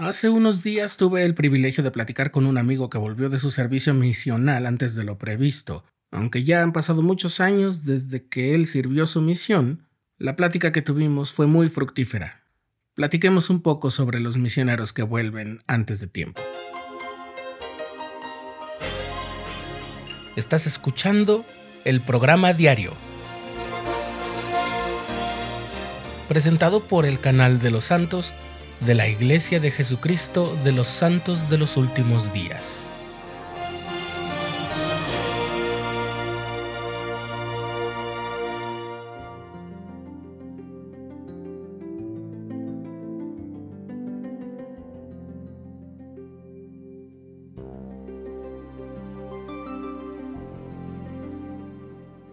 Hace unos días tuve el privilegio de platicar con un amigo que volvió de su servicio misional antes de lo previsto. Aunque ya han pasado muchos años desde que él sirvió su misión, la plática que tuvimos fue muy fructífera. Platiquemos un poco sobre los misioneros que vuelven antes de tiempo. Estás escuchando el programa diario, presentado por el canal de los santos de la Iglesia de Jesucristo de los Santos de los Últimos Días.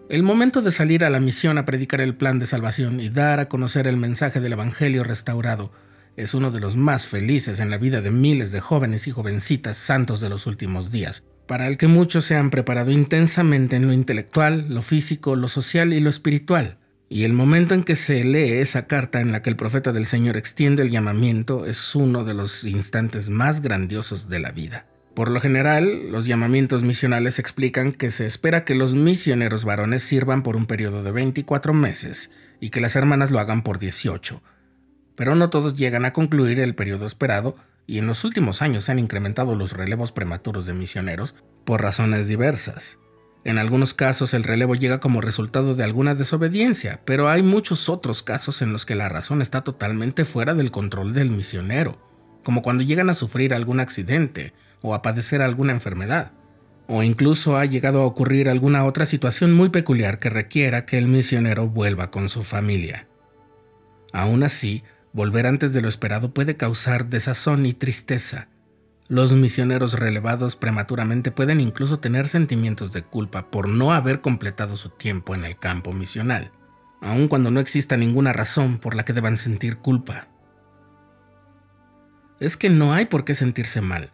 El momento de salir a la misión a predicar el plan de salvación y dar a conocer el mensaje del Evangelio restaurado es uno de los más felices en la vida de miles de jóvenes y jovencitas santos de los últimos días, para el que muchos se han preparado intensamente en lo intelectual, lo físico, lo social y lo espiritual. Y el momento en que se lee esa carta en la que el profeta del Señor extiende el llamamiento es uno de los instantes más grandiosos de la vida. Por lo general, los llamamientos misionales explican que se espera que los misioneros varones sirvan por un periodo de 24 meses y que las hermanas lo hagan por 18 pero no todos llegan a concluir el periodo esperado y en los últimos años se han incrementado los relevos prematuros de misioneros por razones diversas. En algunos casos el relevo llega como resultado de alguna desobediencia, pero hay muchos otros casos en los que la razón está totalmente fuera del control del misionero, como cuando llegan a sufrir algún accidente o a padecer alguna enfermedad, o incluso ha llegado a ocurrir alguna otra situación muy peculiar que requiera que el misionero vuelva con su familia. Aún así, Volver antes de lo esperado puede causar desazón y tristeza. Los misioneros relevados prematuramente pueden incluso tener sentimientos de culpa por no haber completado su tiempo en el campo misional, aun cuando no exista ninguna razón por la que deban sentir culpa. Es que no hay por qué sentirse mal,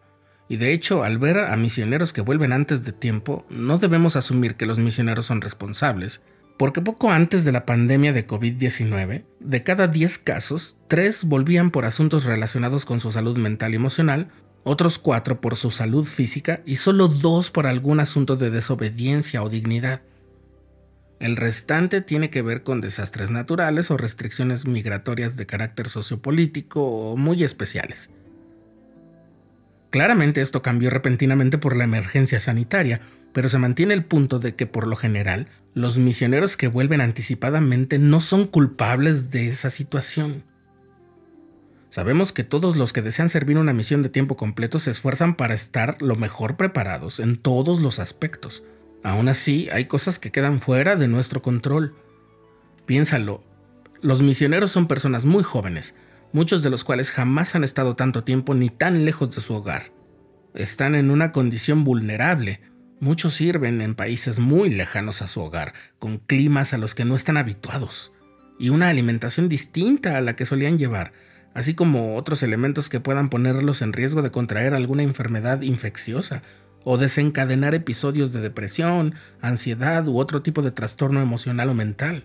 y de hecho al ver a misioneros que vuelven antes de tiempo, no debemos asumir que los misioneros son responsables, porque poco antes de la pandemia de COVID-19, de cada 10 casos, 3 volvían por asuntos relacionados con su salud mental y emocional, otros 4 por su salud física y solo 2 por algún asunto de desobediencia o dignidad. El restante tiene que ver con desastres naturales o restricciones migratorias de carácter sociopolítico o muy especiales. Claramente esto cambió repentinamente por la emergencia sanitaria, pero se mantiene el punto de que por lo general los misioneros que vuelven anticipadamente no son culpables de esa situación. Sabemos que todos los que desean servir una misión de tiempo completo se esfuerzan para estar lo mejor preparados en todos los aspectos. Aún así, hay cosas que quedan fuera de nuestro control. Piénsalo, los misioneros son personas muy jóvenes, muchos de los cuales jamás han estado tanto tiempo ni tan lejos de su hogar. Están en una condición vulnerable, Muchos sirven en países muy lejanos a su hogar, con climas a los que no están habituados, y una alimentación distinta a la que solían llevar, así como otros elementos que puedan ponerlos en riesgo de contraer alguna enfermedad infecciosa o desencadenar episodios de depresión, ansiedad u otro tipo de trastorno emocional o mental.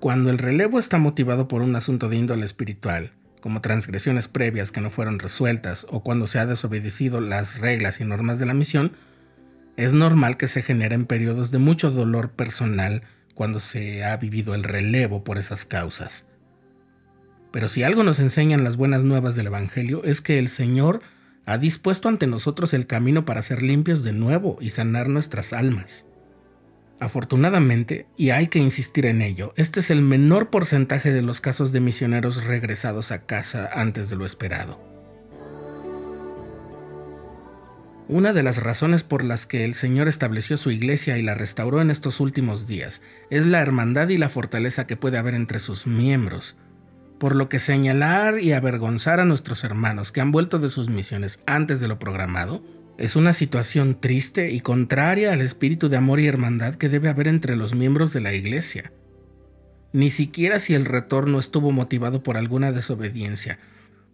Cuando el relevo está motivado por un asunto de índole espiritual, como transgresiones previas que no fueron resueltas o cuando se ha desobedecido las reglas y normas de la misión, es normal que se generen periodos de mucho dolor personal cuando se ha vivido el relevo por esas causas. Pero si algo nos enseñan las buenas nuevas del Evangelio es que el Señor ha dispuesto ante nosotros el camino para ser limpios de nuevo y sanar nuestras almas. Afortunadamente, y hay que insistir en ello, este es el menor porcentaje de los casos de misioneros regresados a casa antes de lo esperado. Una de las razones por las que el Señor estableció su iglesia y la restauró en estos últimos días es la hermandad y la fortaleza que puede haber entre sus miembros, por lo que señalar y avergonzar a nuestros hermanos que han vuelto de sus misiones antes de lo programado es una situación triste y contraria al espíritu de amor y hermandad que debe haber entre los miembros de la Iglesia. Ni siquiera si el retorno estuvo motivado por alguna desobediencia,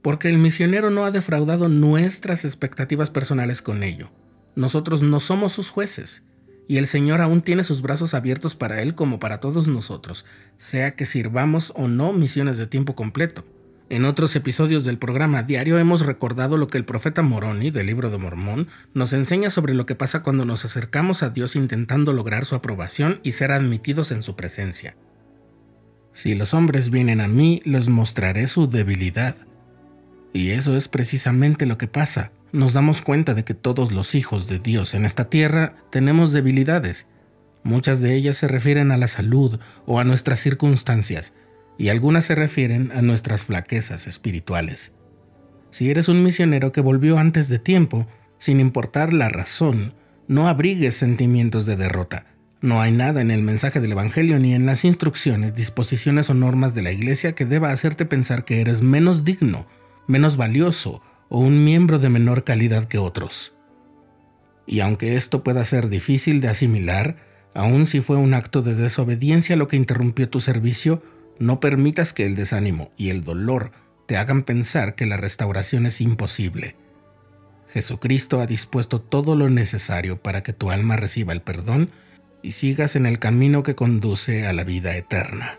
porque el misionero no ha defraudado nuestras expectativas personales con ello. Nosotros no somos sus jueces, y el Señor aún tiene sus brazos abiertos para Él como para todos nosotros, sea que sirvamos o no misiones de tiempo completo. En otros episodios del programa diario hemos recordado lo que el profeta Moroni del libro de Mormón nos enseña sobre lo que pasa cuando nos acercamos a Dios intentando lograr su aprobación y ser admitidos en su presencia. Si los hombres vienen a mí, les mostraré su debilidad. Y eso es precisamente lo que pasa. Nos damos cuenta de que todos los hijos de Dios en esta tierra tenemos debilidades. Muchas de ellas se refieren a la salud o a nuestras circunstancias, y algunas se refieren a nuestras flaquezas espirituales. Si eres un misionero que volvió antes de tiempo, sin importar la razón, no abrigues sentimientos de derrota. No hay nada en el mensaje del Evangelio ni en las instrucciones, disposiciones o normas de la Iglesia que deba hacerte pensar que eres menos digno, menos valioso o un miembro de menor calidad que otros. Y aunque esto pueda ser difícil de asimilar, aun si fue un acto de desobediencia lo que interrumpió tu servicio, no permitas que el desánimo y el dolor te hagan pensar que la restauración es imposible. Jesucristo ha dispuesto todo lo necesario para que tu alma reciba el perdón y sigas en el camino que conduce a la vida eterna.